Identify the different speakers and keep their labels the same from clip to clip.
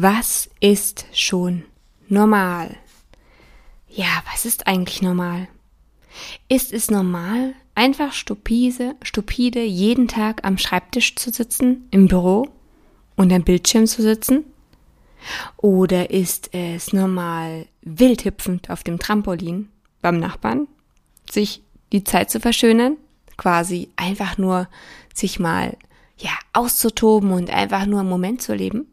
Speaker 1: Was ist schon normal? Ja, was ist eigentlich normal? Ist es normal, einfach stupide, stupide jeden Tag am Schreibtisch zu sitzen, im Büro und am Bildschirm zu sitzen? Oder ist es normal, wild hüpfend auf dem Trampolin beim Nachbarn, sich die Zeit zu verschönern, quasi einfach nur sich mal ja auszutoben und einfach nur im Moment zu leben?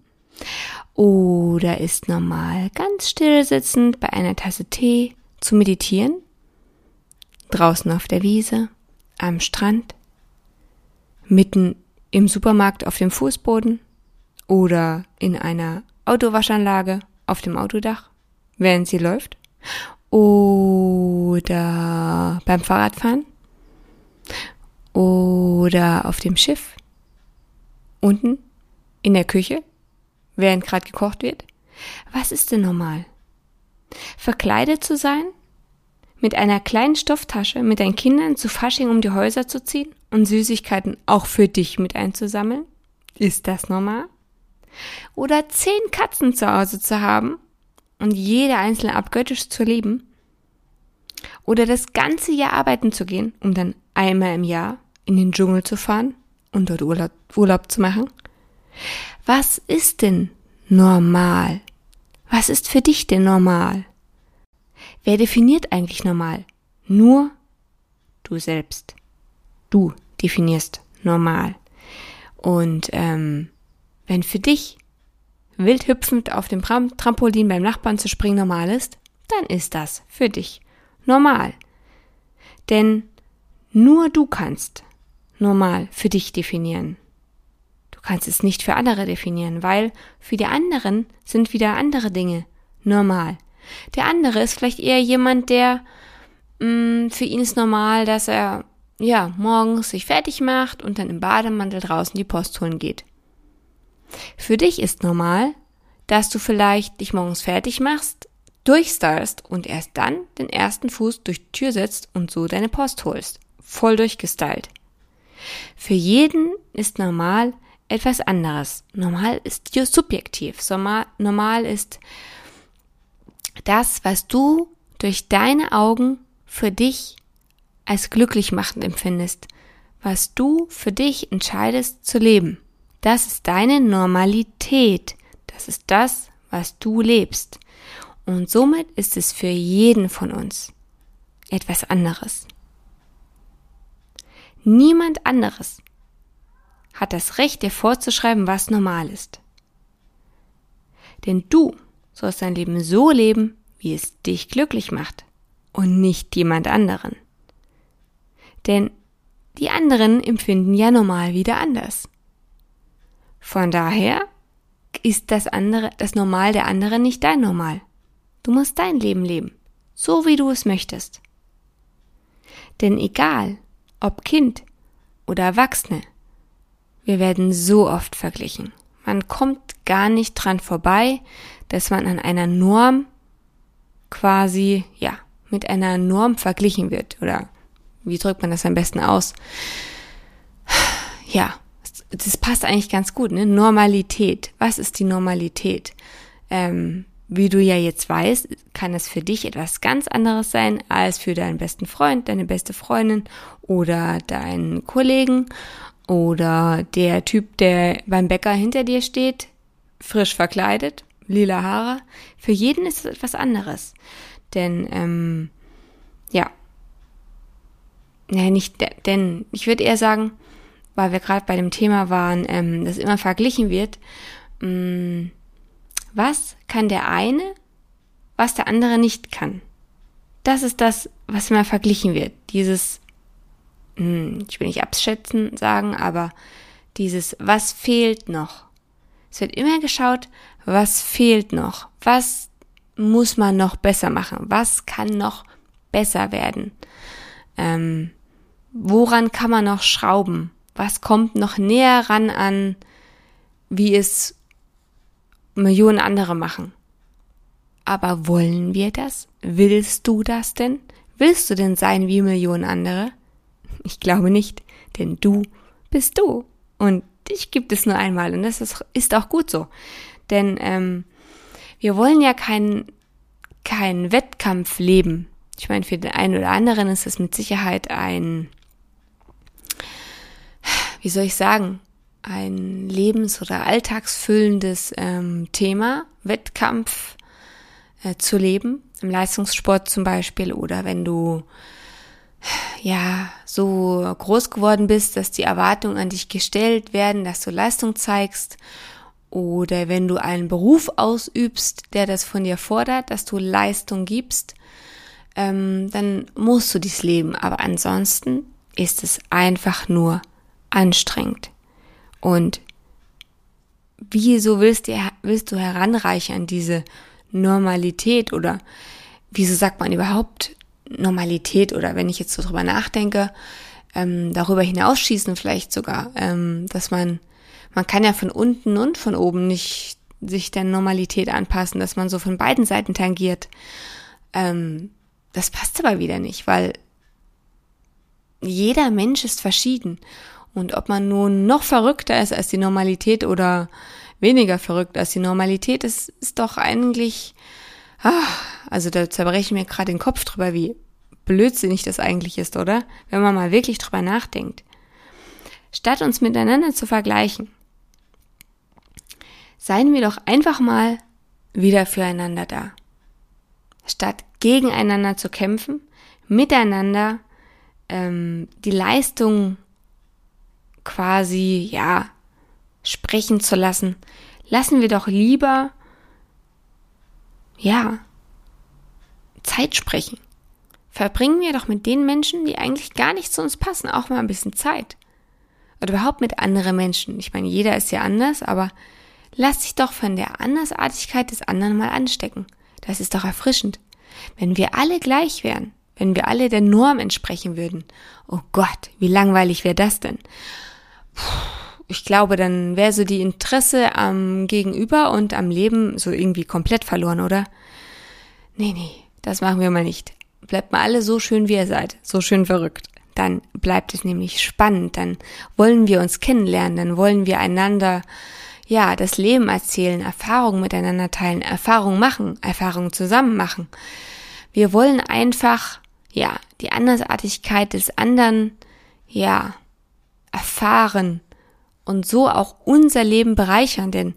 Speaker 1: Oder ist normal ganz still sitzend bei einer Tasse Tee zu meditieren? Draußen auf der Wiese, am Strand, mitten im Supermarkt auf dem Fußboden oder in einer Autowaschanlage auf dem Autodach, während sie läuft? Oder beim Fahrradfahren? Oder auf dem Schiff? Unten in der Küche während gerade gekocht wird? Was ist denn normal? Verkleidet zu sein? Mit einer kleinen Stofftasche mit deinen Kindern zu Fasching um die Häuser zu ziehen und Süßigkeiten auch für dich mit einzusammeln? Ist das normal? Oder zehn Katzen zu Hause zu haben und jede einzelne abgöttisch zu lieben? Oder das ganze Jahr arbeiten zu gehen, um dann einmal im Jahr in den Dschungel zu fahren und dort Urlaub, Urlaub zu machen? Was ist denn normal? Was ist für dich denn normal? Wer definiert eigentlich normal? Nur du selbst. Du definierst normal. Und ähm, wenn für dich wild hüpfend auf dem Trampolin beim Nachbarn zu springen normal ist, dann ist das für dich normal. Denn nur du kannst normal für dich definieren kannst es nicht für andere definieren, weil für die anderen sind wieder andere Dinge normal. Der andere ist vielleicht eher jemand, der mh, mm, für ihn ist normal, dass er ja morgens sich fertig macht und dann im Bademantel draußen die Post holen geht. Für dich ist normal, dass du vielleicht dich morgens fertig machst, durchstylst und erst dann den ersten Fuß durch die Tür setzt und so deine Post holst. Voll durchgestylt. Für jeden ist normal, etwas anderes. Normal ist subjektiv. Normal ist das, was du durch deine Augen für dich als glücklich machend empfindest, was du für dich entscheidest zu leben. Das ist deine Normalität. Das ist das, was du lebst. Und somit ist es für jeden von uns etwas anderes. Niemand anderes hat das Recht, dir vorzuschreiben, was normal ist. Denn du sollst dein Leben so leben, wie es dich glücklich macht und nicht jemand anderen. Denn die anderen empfinden ja normal wieder anders. Von daher ist das andere, das Normal der anderen nicht dein Normal. Du musst dein Leben leben, so wie du es möchtest. Denn egal, ob Kind oder Erwachsene, wir werden so oft verglichen. Man kommt gar nicht dran vorbei, dass man an einer Norm quasi, ja, mit einer Norm verglichen wird. Oder wie drückt man das am besten aus? Ja, das passt eigentlich ganz gut, ne? Normalität. Was ist die Normalität? Ähm, wie du ja jetzt weißt, kann es für dich etwas ganz anderes sein als für deinen besten Freund, deine beste Freundin oder deinen Kollegen oder der Typ, der beim Bäcker hinter dir steht, frisch verkleidet, lila Haare. Für jeden ist es etwas anderes. Denn, ähm, ja. Ja, nicht, denn ich würde eher sagen, weil wir gerade bei dem Thema waren, ähm, dass immer verglichen wird, ähm, was kann der eine, was der andere nicht kann. Das ist das, was immer verglichen wird. Dieses ich will nicht abschätzen sagen, aber dieses, was fehlt noch? Es wird immer geschaut, was fehlt noch? Was muss man noch besser machen? Was kann noch besser werden? Ähm, woran kann man noch schrauben? Was kommt noch näher ran an, wie es Millionen andere machen? Aber wollen wir das? Willst du das denn? Willst du denn sein wie Millionen andere? Ich glaube nicht, denn du bist du. Und dich gibt es nur einmal und das ist, ist auch gut so. Denn ähm, wir wollen ja keinen kein Wettkampf leben. Ich meine, für den einen oder anderen ist es mit Sicherheit ein, wie soll ich sagen, ein lebens- oder alltagsfüllendes ähm, Thema, Wettkampf äh, zu leben, im Leistungssport zum Beispiel, oder wenn du ja so groß geworden bist, dass die Erwartungen an dich gestellt werden, dass du Leistung zeigst oder wenn du einen Beruf ausübst, der das von dir fordert, dass du Leistung gibst, ähm, dann musst du dies leben. Aber ansonsten ist es einfach nur anstrengend. Und wieso willst, du, willst du heranreichen an diese Normalität oder wieso sagt man überhaupt Normalität oder wenn ich jetzt so drüber nachdenke, ähm, darüber hinausschießen vielleicht sogar, ähm, dass man, man kann ja von unten und von oben nicht sich der Normalität anpassen, dass man so von beiden Seiten tangiert. Ähm, das passt aber wieder nicht, weil jeder Mensch ist verschieden. Und ob man nun noch verrückter ist als die Normalität oder weniger verrückt als die Normalität, ist, ist doch eigentlich Ah, also da zerbreche ich mir gerade den Kopf drüber, wie blödsinnig das eigentlich ist, oder? Wenn man mal wirklich drüber nachdenkt. Statt uns miteinander zu vergleichen, seien wir doch einfach mal wieder füreinander da. Statt gegeneinander zu kämpfen, miteinander ähm, die Leistung quasi, ja, sprechen zu lassen, lassen wir doch lieber ja, Zeit sprechen. Verbringen wir doch mit den Menschen, die eigentlich gar nicht zu uns passen, auch mal ein bisschen Zeit. Oder überhaupt mit anderen Menschen. Ich meine, jeder ist ja anders, aber lass dich doch von der Andersartigkeit des anderen mal anstecken. Das ist doch erfrischend. Wenn wir alle gleich wären, wenn wir alle der Norm entsprechen würden, oh Gott, wie langweilig wäre das denn? Puh ich glaube, dann wäre so die Interesse am Gegenüber und am Leben so irgendwie komplett verloren, oder? Nee, nee, das machen wir mal nicht. Bleibt mal alle so schön, wie ihr seid, so schön verrückt. Dann bleibt es nämlich spannend, dann wollen wir uns kennenlernen, dann wollen wir einander, ja, das Leben erzählen, Erfahrungen miteinander teilen, Erfahrungen machen, Erfahrungen zusammen machen. Wir wollen einfach, ja, die Andersartigkeit des anderen, ja, erfahren, und so auch unser Leben bereichern, denn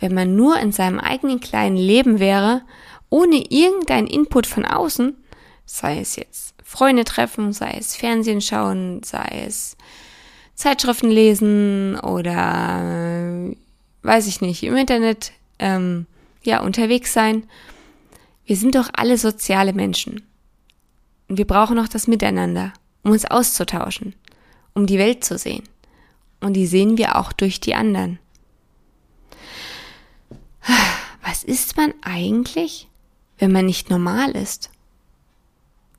Speaker 1: wenn man nur in seinem eigenen kleinen Leben wäre, ohne irgendeinen Input von außen, sei es jetzt Freunde treffen, sei es Fernsehen schauen, sei es Zeitschriften lesen oder weiß ich nicht, im Internet ähm, ja unterwegs sein. Wir sind doch alle soziale Menschen. Und wir brauchen auch das Miteinander, um uns auszutauschen, um die Welt zu sehen. Und die sehen wir auch durch die anderen. Was ist man eigentlich, wenn man nicht normal ist?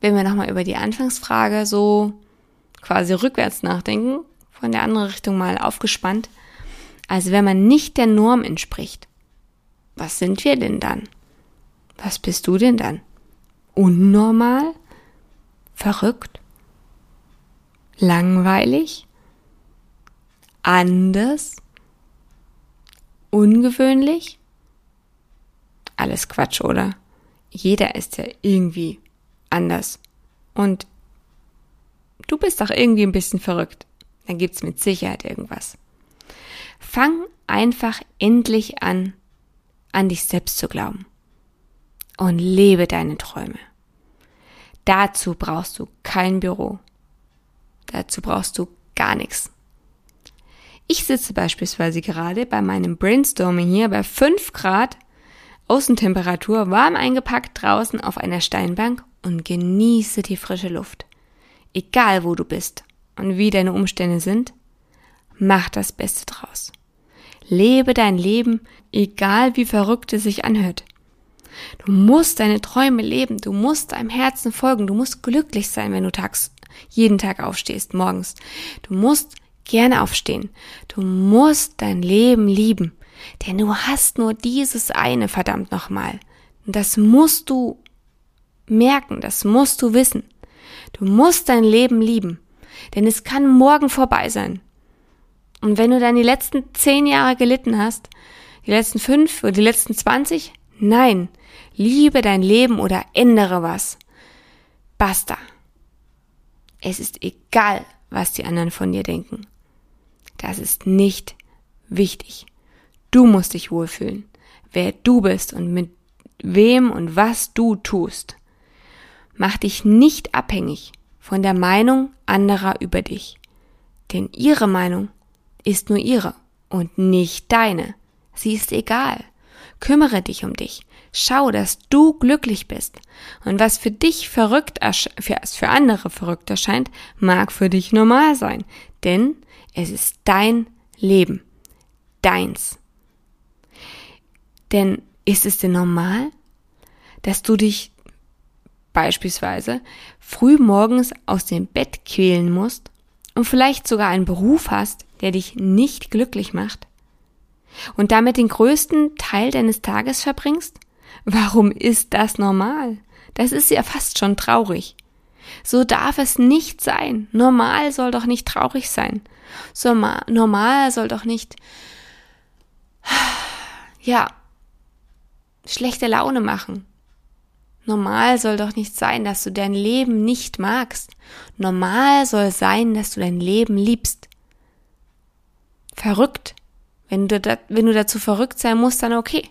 Speaker 1: Wenn wir nochmal über die Anfangsfrage so quasi rückwärts nachdenken, von der anderen Richtung mal aufgespannt. Also wenn man nicht der Norm entspricht, was sind wir denn dann? Was bist du denn dann? Unnormal? Verrückt? Langweilig? Anders, ungewöhnlich? Alles Quatsch, oder? Jeder ist ja irgendwie anders. Und du bist doch irgendwie ein bisschen verrückt. Dann gibt's mit Sicherheit irgendwas. Fang einfach endlich an, an dich selbst zu glauben. Und lebe deine Träume. Dazu brauchst du kein Büro. Dazu brauchst du gar nichts. Ich sitze beispielsweise gerade bei meinem Brainstorming hier bei 5 Grad Außentemperatur warm eingepackt draußen auf einer Steinbank und genieße die frische Luft. Egal wo du bist. und wie deine Umstände sind, mach das Beste draus. Lebe dein Leben, egal wie verrückt es sich anhört. Du musst deine Träume leben, du musst deinem Herzen folgen, du musst glücklich sein, wenn du tags, jeden Tag aufstehst, morgens. Du musst gerne aufstehen. Du musst dein Leben lieben, denn du hast nur dieses eine, verdammt nochmal. Und das musst du merken, das musst du wissen. Du musst dein Leben lieben, denn es kann morgen vorbei sein. Und wenn du dann die letzten zehn Jahre gelitten hast, die letzten fünf oder die letzten zwanzig, nein, liebe dein Leben oder ändere was. Basta. Es ist egal, was die anderen von dir denken. Das ist nicht wichtig. Du musst dich wohlfühlen, wer du bist und mit wem und was du tust. Mach dich nicht abhängig von der Meinung anderer über dich. Denn ihre Meinung ist nur ihre und nicht deine. Sie ist egal. Kümmere dich um dich. Schau, dass du glücklich bist. Und was für dich verrückt, für, für andere verrückt erscheint, mag für dich normal sein. Denn es ist dein Leben. Deins. Denn ist es denn normal, dass du dich beispielsweise früh morgens aus dem Bett quälen musst und vielleicht sogar einen Beruf hast, der dich nicht glücklich macht und damit den größten Teil deines Tages verbringst? Warum ist das normal? Das ist ja fast schon traurig. So darf es nicht sein. Normal soll doch nicht traurig sein. So normal soll doch nicht, ja, schlechte Laune machen. Normal soll doch nicht sein, dass du dein Leben nicht magst. Normal soll sein, dass du dein Leben liebst. Verrückt. Wenn du, da, wenn du dazu verrückt sein musst, dann okay.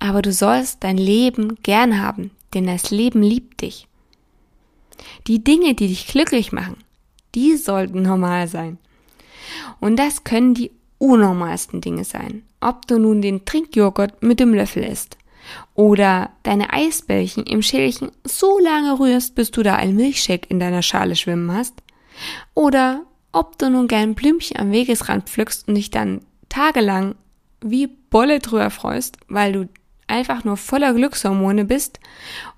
Speaker 1: Aber du sollst dein Leben gern haben, denn das Leben liebt dich. Die Dinge, die dich glücklich machen, die sollten normal sein. Und das können die unnormalsten Dinge sein. Ob du nun den Trinkjoghurt mit dem Löffel isst oder deine Eisbällchen im Schälchen so lange rührst, bis du da ein Milchshake in deiner Schale schwimmen hast. Oder ob du nun gern Blümchen am Wegesrand pflückst und dich dann tagelang wie Bolle drüber freust, weil du einfach nur voller Glückshormone bist.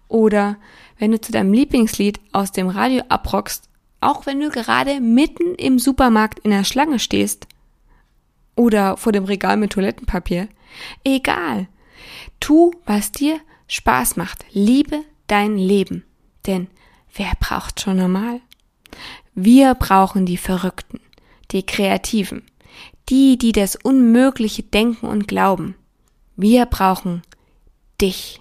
Speaker 1: Oder wenn du zu deinem Lieblingslied aus dem Radio abrockst, auch wenn du gerade mitten im Supermarkt in der Schlange stehst. Oder vor dem Regal mit Toilettenpapier. Egal. Tu, was dir Spaß macht. Liebe dein Leben. Denn wer braucht schon normal? Wir brauchen die Verrückten, die Kreativen, die, die das Unmögliche denken und glauben. Wir brauchen dich.